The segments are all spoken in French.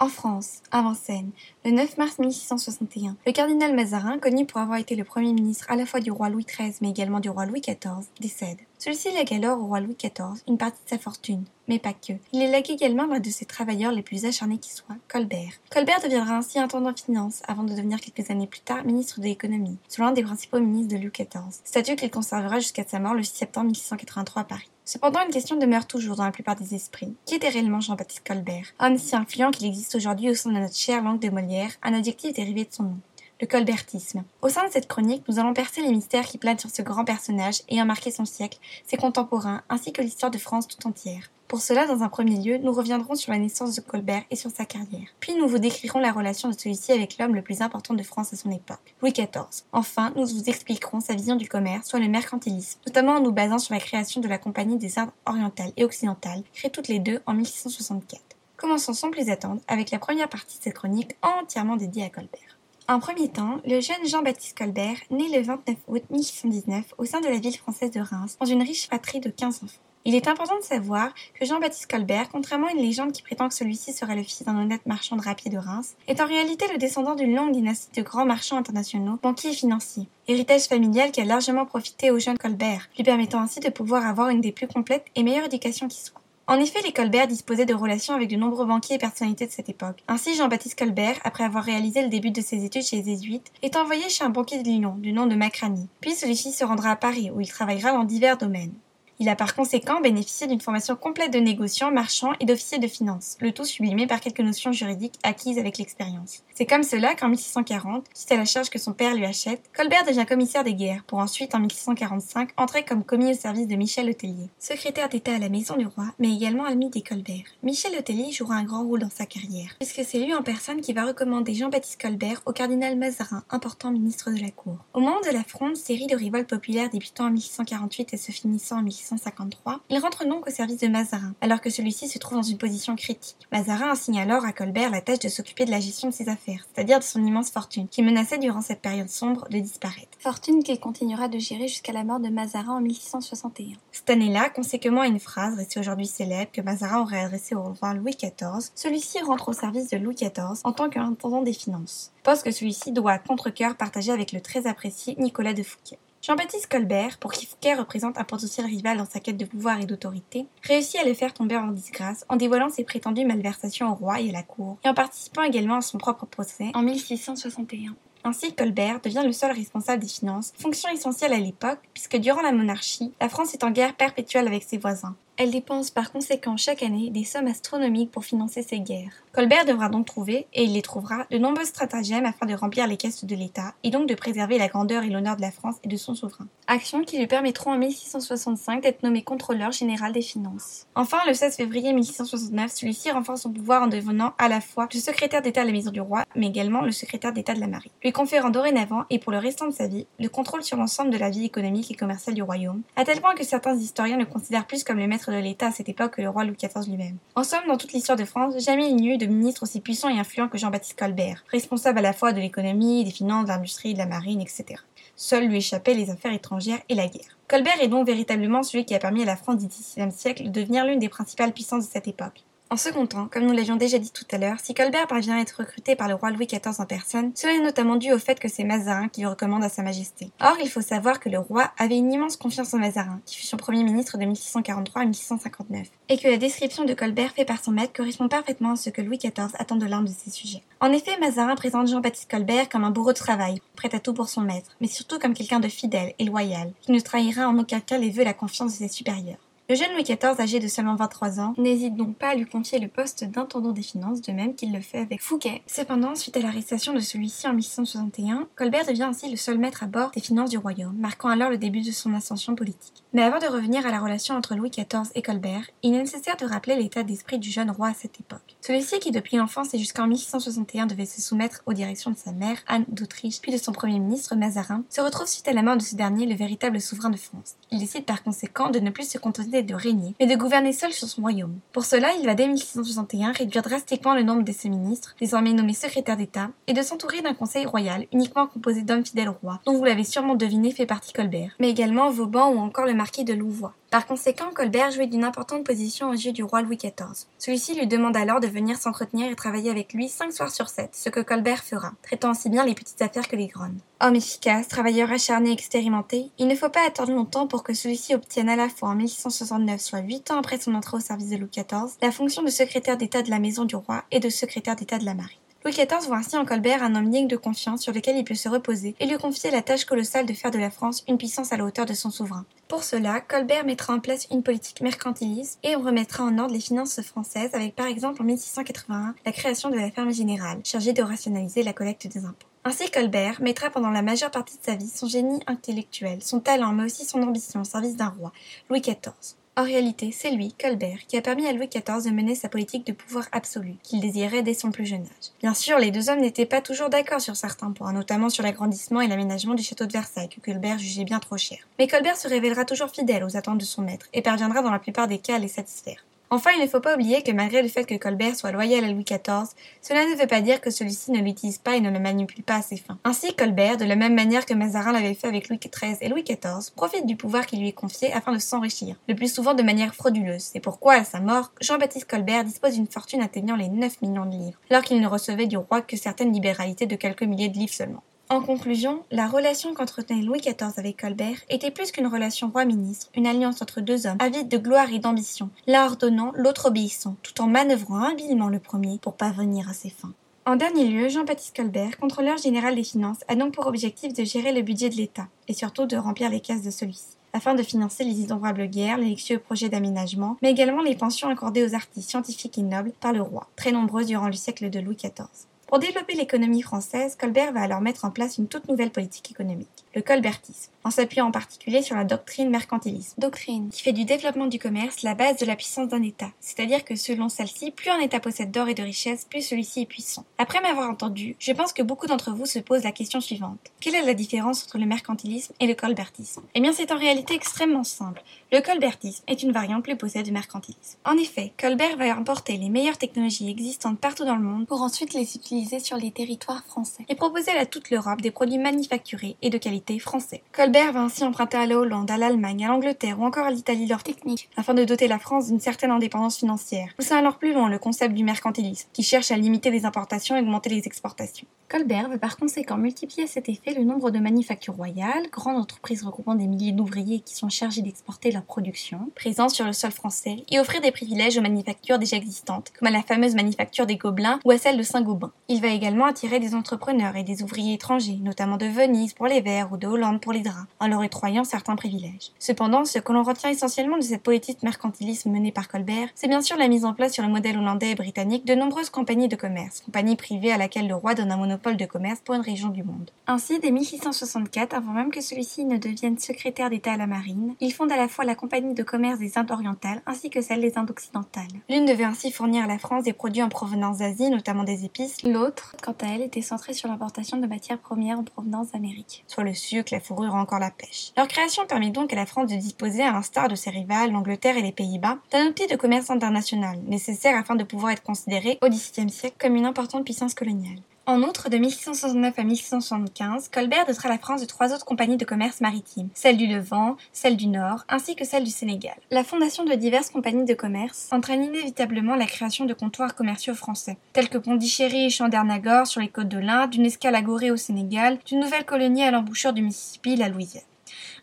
En France, à Vincennes, le 9 mars 1661, le cardinal Mazarin, connu pour avoir été le premier ministre à la fois du roi Louis XIII mais également du roi Louis XIV, décède. Celui-ci lègue alors au roi Louis XIV une partie de sa fortune, mais pas que. Il les lègue également à un de ses travailleurs les plus acharnés qui soit, Colbert. Colbert deviendra ainsi intendant finance avant de devenir quelques années plus tard ministre de l'économie, selon l'un des principaux ministres de Louis XIV, statut qu'il conservera jusqu'à sa mort le 6 septembre 1683 à Paris. Cependant, une question demeure toujours dans la plupart des esprits. Qui était réellement Jean-Baptiste Colbert? Homme si influent qu'il existe aujourd'hui au sein de notre chère langue de Molière, un adjectif dérivé de son nom le colbertisme. Au sein de cette chronique, nous allons percer les mystères qui planent sur ce grand personnage ayant marqué son siècle, ses contemporains, ainsi que l'histoire de France tout entière. Pour cela, dans un premier lieu, nous reviendrons sur la naissance de Colbert et sur sa carrière. Puis nous vous décrirons la relation de celui-ci avec l'homme le plus important de France à son époque, Louis XIV. Enfin, nous vous expliquerons sa vision du commerce, soit le mercantilisme, notamment en nous basant sur la création de la Compagnie des Indes orientales et occidentales, créée toutes les deux en 1664. Commençons sans plus attendre avec la première partie de cette chronique entièrement dédiée à Colbert. En premier temps, le jeune Jean-Baptiste Colbert naît le 29 août 1619 au sein de la ville française de Reims, dans une riche fratrie de 15 enfants. Il est important de savoir que Jean-Baptiste Colbert, contrairement à une légende qui prétend que celui-ci serait le fils d'un honnête marchand de de Reims, est en réalité le descendant d'une longue dynastie de grands marchands internationaux, banquiers et financiers. Héritage familial qui a largement profité au jeune Colbert, lui permettant ainsi de pouvoir avoir une des plus complètes et meilleures éducations qui soit. En effet, les Colbert disposaient de relations avec de nombreux banquiers et personnalités de cette époque. Ainsi, Jean-Baptiste Colbert, après avoir réalisé le début de ses études chez les Jésuites, est envoyé chez un banquier de Lyon, du nom de Macrani. Puis celui-ci se rendra à Paris, où il travaillera dans divers domaines. Il a par conséquent bénéficié d'une formation complète de négociant, marchand et d'officier de finance, le tout sublimé par quelques notions juridiques acquises avec l'expérience. C'est comme cela qu'en 1640, suite à la charge que son père lui achète, Colbert devient commissaire des guerres, pour ensuite en 1645 entrer comme commis au service de Michel Letellier, secrétaire d'État à la maison du roi, mais également ami des Colbert. Michel Letellier jouera un grand rôle dans sa carrière, puisque c'est lui en personne qui va recommander Jean-Baptiste Colbert au cardinal Mazarin, important ministre de la cour. Au moment de la fronde, série de révoltes populaires débutant en 1648 et se finissant en 1650, il rentre donc au service de Mazarin, alors que celui-ci se trouve dans une position critique. Mazarin assigne alors à Colbert la tâche de s'occuper de la gestion de ses affaires, c'est-à-dire de son immense fortune, qui menaçait durant cette période sombre de disparaître. Fortune qu'il continuera de gérer jusqu'à la mort de Mazarin en 1661. Cette année-là, conséquemment à une phrase restée aujourd'hui célèbre que Mazarin aurait adressée au roi Louis XIV, celui-ci rentre au service de Louis XIV en tant qu'intendant des finances, poste que celui-ci doit à contre-cœur partager avec le très apprécié Nicolas de Fouquet. Jean-Baptiste Colbert, pour qui Fouquet représente un potentiel rival dans sa quête de pouvoir et d'autorité, réussit à le faire tomber en disgrâce en dévoilant ses prétendues malversations au roi et à la cour, et en participant également à son propre procès en 1661. Ainsi, Colbert devient le seul responsable des finances, fonction essentielle à l'époque, puisque durant la monarchie, la France est en guerre perpétuelle avec ses voisins. Elle dépense par conséquent chaque année des sommes astronomiques pour financer ces guerres. Colbert devra donc trouver, et il les trouvera, de nombreux stratagèmes afin de remplir les caisses de l'État, et donc de préserver la grandeur et l'honneur de la France et de son souverain. Actions qui lui permettront en 1665 d'être nommé contrôleur général des finances. Enfin, le 16 février 1669, celui-ci renforce son pouvoir en devenant à la fois le secrétaire d'État à la maison du roi, mais également le secrétaire d'État de la marine, lui conférant dorénavant, et pour le restant de sa vie, le contrôle sur l'ensemble de la vie économique et commerciale du royaume, à tel point que certains historiens le considèrent plus comme le maître de l'État à cette époque que le roi Louis XIV lui-même. En somme, dans toute l'histoire de France, jamais il n'y eut de ministre aussi puissant et influent que Jean-Baptiste Colbert, responsable à la fois de l'économie, des finances, de l'industrie, de la marine, etc. Seul lui échappaient les affaires étrangères et la guerre. Colbert est donc véritablement celui qui a permis à la France du XVIe siècle de devenir l'une des principales puissances de cette époque. En second temps, comme nous l'avions déjà dit tout à l'heure, si Colbert parvient à être recruté par le roi Louis XIV en personne, cela est notamment dû au fait que c'est Mazarin qui le recommande à sa majesté. Or, il faut savoir que le roi avait une immense confiance en Mazarin, qui fut son premier ministre de 1643 à 1659, et que la description de Colbert faite par son maître correspond parfaitement à ce que Louis XIV attend de l'un de ses sujets. En effet, Mazarin présente Jean-Baptiste Colbert comme un bourreau de travail, prêt à tout pour son maître, mais surtout comme quelqu'un de fidèle et loyal, qui ne trahira en aucun cas les vœux la confiance de ses supérieurs. Le jeune Louis XIV, âgé de seulement 23 ans, n'hésite donc pas à lui confier le poste d'intendant des finances, de même qu'il le fait avec Fouquet. Cependant, suite à l'arrestation de celui-ci en 1661, Colbert devient ainsi le seul maître à bord des finances du royaume, marquant alors le début de son ascension politique. Mais avant de revenir à la relation entre Louis XIV et Colbert, il est nécessaire de rappeler l'état d'esprit du jeune roi à cette époque. Celui-ci, qui depuis l'enfance et jusqu'en 1661 devait se soumettre aux directions de sa mère, Anne d'Autriche, puis de son premier ministre, Mazarin, se retrouve suite à la mort de ce dernier le véritable souverain de France. Il décide par conséquent de ne plus se contenter de régner, mais de gouverner seul sur son royaume. Pour cela, il va dès 1661 réduire drastiquement le nombre de ses ministres, désormais nommés secrétaires d'État, et de s'entourer d'un conseil royal uniquement composé d'hommes fidèles au roi, dont vous l'avez sûrement deviné fait partie Colbert, mais également Vauban ou encore le marquis de Louvois. Par conséquent, Colbert jouit d'une importante position aux yeux du roi Louis XIV. Celui-ci lui demande alors de venir s'entretenir et travailler avec lui cinq soirs sur sept, ce que Colbert fera, traitant aussi bien les petites affaires que les grandes. Homme efficace, travailleur acharné et expérimenté, il ne faut pas attendre longtemps pour que celui-ci obtienne à la fois en 1669, soit huit ans après son entrée au service de Louis XIV, la fonction de secrétaire d'État de la maison du roi et de secrétaire d'État de la marine. Louis XIV voit ainsi en Colbert un homme digne de confiance sur lequel il peut se reposer et lui confier la tâche colossale de faire de la France une puissance à la hauteur de son souverain. Pour cela, Colbert mettra en place une politique mercantiliste et remettra en ordre les finances françaises avec par exemple en 1681 la création de la ferme générale, chargée de rationaliser la collecte des impôts. Ainsi, Colbert mettra pendant la majeure partie de sa vie son génie intellectuel, son talent, mais aussi son ambition au service d'un roi, Louis XIV. En réalité, c'est lui, Colbert, qui a permis à Louis XIV de mener sa politique de pouvoir absolu, qu'il désirait dès son plus jeune âge. Bien sûr, les deux hommes n'étaient pas toujours d'accord sur certains points, notamment sur l'agrandissement et l'aménagement du château de Versailles, que Colbert jugeait bien trop cher. Mais Colbert se révélera toujours fidèle aux attentes de son maître, et parviendra dans la plupart des cas à les satisfaire. Enfin, il ne faut pas oublier que malgré le fait que Colbert soit loyal à Louis XIV, cela ne veut pas dire que celui-ci ne l'utilise pas et ne le manipule pas à ses fins. Ainsi, Colbert, de la même manière que Mazarin l'avait fait avec Louis XIII et Louis XIV, profite du pouvoir qui lui est confié afin de s'enrichir, le plus souvent de manière frauduleuse. C'est pourquoi, à sa mort, Jean-Baptiste Colbert dispose d'une fortune atteignant les 9 millions de livres, alors qu'il ne recevait du roi que certaines libéralités de quelques milliers de livres seulement. En conclusion, la relation qu'entretenait Louis XIV avec Colbert était plus qu'une relation roi-ministre, une alliance entre deux hommes avides de gloire et d'ambition, l'un ordonnant, l'autre obéissant, tout en manœuvrant habilement le premier pour parvenir à ses fins. En dernier lieu, Jean-Baptiste Colbert, contrôleur général des finances, a donc pour objectif de gérer le budget de l'État, et surtout de remplir les caisses de celui-ci, afin de financer les innombrables guerres, les luxueux projets d'aménagement, mais également les pensions accordées aux artistes scientifiques et nobles par le roi, très nombreuses durant le siècle de Louis XIV. Pour développer l'économie française, Colbert va alors mettre en place une toute nouvelle politique économique, le colbertisme, en s'appuyant en particulier sur la doctrine mercantiliste. Doctrine qui fait du développement du commerce la base de la puissance d'un État, c'est-à-dire que selon celle-ci, plus un État possède d'or et de richesses, plus celui-ci est puissant. Après m'avoir entendu, je pense que beaucoup d'entre vous se posent la question suivante. Quelle est la différence entre le mercantilisme et le colbertisme? Eh bien c'est en réalité extrêmement simple. Le colbertisme est une variante plus poussée du mercantilisme. En effet, Colbert va importer les meilleures technologies existantes partout dans le monde pour ensuite les utiliser sur les territoires français et proposer à toute l'Europe des produits manufacturés et de qualité français. Colbert va ainsi emprunter à la Hollande, à l'Allemagne, à l'Angleterre ou encore à l'Italie leurs techniques afin de doter la France d'une certaine indépendance financière. Poussant alors plus loin le concept du mercantilisme qui cherche à limiter les importations et augmenter les exportations. Colbert veut par conséquent multiplier à cet effet le nombre de manufactures royales, grandes entreprises regroupant des milliers d'ouvriers qui sont chargés d'exporter leur production, présentes sur le sol français, et offrir des privilèges aux manufactures déjà existantes, comme à la fameuse manufacture des Gobelins ou à celle de Saint-Gobain. Il va également attirer des entrepreneurs et des ouvriers étrangers, notamment de Venise pour les verres ou de Hollande pour les draps, en leur octroyant certains privilèges. Cependant, ce que l'on retient essentiellement de cette politique mercantilisme menée par Colbert, c'est bien sûr la mise en place sur le modèle hollandais et britannique de nombreuses compagnies de commerce, compagnies privées à laquelle le roi donne un monopole de commerce pour une région du monde. Ainsi, dès 1664, avant même que celui-ci ne devienne secrétaire d'État à la marine, il fonde à la fois la Compagnie de commerce des Indes orientales ainsi que celle des Indes occidentales. L'une devait ainsi fournir à la France des produits en provenance d'Asie, notamment des épices. L'autre, quant à elle, était centrée sur l'importation de matières premières en provenance d'Amérique, soit le sucre, la fourrure ou encore la pêche. Leur création permet donc à la France de disposer, à l'instar de ses rivales, l'Angleterre et les Pays-Bas, d'un outil de commerce international, nécessaire afin de pouvoir être considéré au XVIIe siècle comme une importante puissance coloniale. En outre, de 1669 à 1675, Colbert dotera la France de trois autres compagnies de commerce maritime, celle du Levant, celle du Nord, ainsi que celle du Sénégal. La fondation de diverses compagnies de commerce entraîne inévitablement la création de comptoirs commerciaux français, tels que Pondichéry et Chandernagor sur les côtes de l'Inde, d'une escale à Gorée au Sénégal, d'une nouvelle colonie à l'embouchure du Mississippi, la Louisiane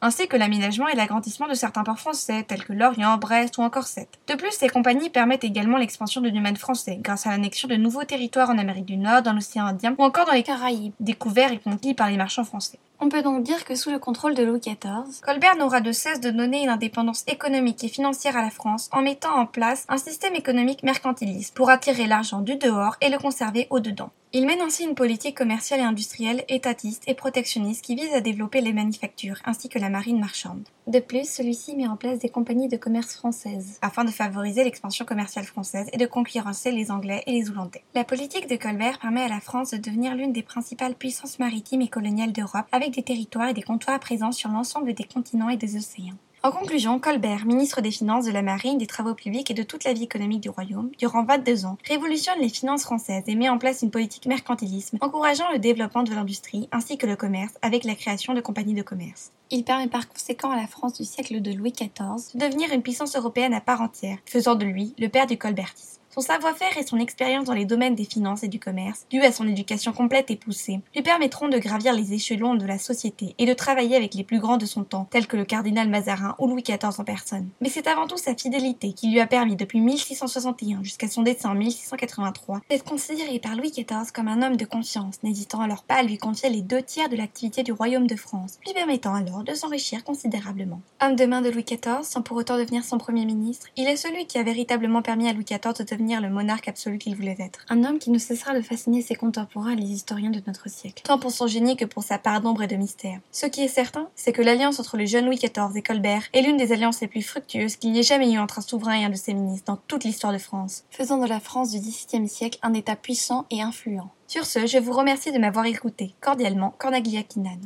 ainsi que l'aménagement et l'agrandissement de certains ports français, tels que Lorient, Brest ou encore Sète. De plus, ces compagnies permettent également l'expansion du domaine français, grâce à l'annexion de nouveaux territoires en Amérique du Nord, dans l'océan Indien ou encore dans les Caraïbes, découverts et conquis par les marchands français. On peut donc dire que sous le contrôle de Louis XIV, Colbert n'aura de cesse de donner une indépendance économique et financière à la France en mettant en place un système économique mercantiliste pour attirer l'argent du dehors et le conserver au dedans. Il mène ainsi une politique commerciale et industrielle étatiste et protectionniste qui vise à développer les manufactures ainsi que la marine marchande. De plus, celui-ci met en place des compagnies de commerce françaises afin de favoriser l'expansion commerciale française et de concurrencer les Anglais et les Hollandais. La politique de Colbert permet à la France de devenir l'une des principales puissances maritimes et coloniales d'Europe des territoires et des comptoirs présents sur l'ensemble des continents et des océans. En conclusion, Colbert, ministre des Finances, de la Marine, des Travaux publics et de toute la vie économique du royaume, durant 22 ans, révolutionne les finances françaises et met en place une politique mercantilisme, encourageant le développement de l'industrie ainsi que le commerce avec la création de compagnies de commerce. Il permet par conséquent à la France du siècle de Louis XIV de devenir une puissance européenne à part entière, faisant de lui le père du colbertisme. Son savoir-faire et son expérience dans les domaines des finances et du commerce, dû à son éducation complète et poussée, lui permettront de gravir les échelons de la société et de travailler avec les plus grands de son temps, tels que le cardinal Mazarin ou Louis XIV en personne. Mais c'est avant tout sa fidélité qui lui a permis depuis 1661 jusqu'à son décès en 1683 d'être considéré par Louis XIV comme un homme de confiance, n'hésitant alors pas à lui confier les deux tiers de l'activité du royaume de France, lui permettant alors de s'enrichir considérablement. Homme de main de Louis XIV, sans pour autant devenir son premier ministre, il est celui qui a véritablement permis à Louis XIV de devenir le monarque absolu qu'il voulait être. Un homme qui ne cessera de fasciner ses contemporains et les historiens de notre siècle, tant pour son génie que pour sa part d'ombre et de mystère. Ce qui est certain, c'est que l'alliance entre le jeune Louis XIV et Colbert est l'une des alliances les plus fructueuses qu'il n'y ait jamais eu entre un souverain et un de ses ministres dans toute l'histoire de France, faisant de la France du XVIIe siècle un État puissant et influent. Sur ce, je vous remercie de m'avoir écouté. Cordialement, Cornaglia Kinan.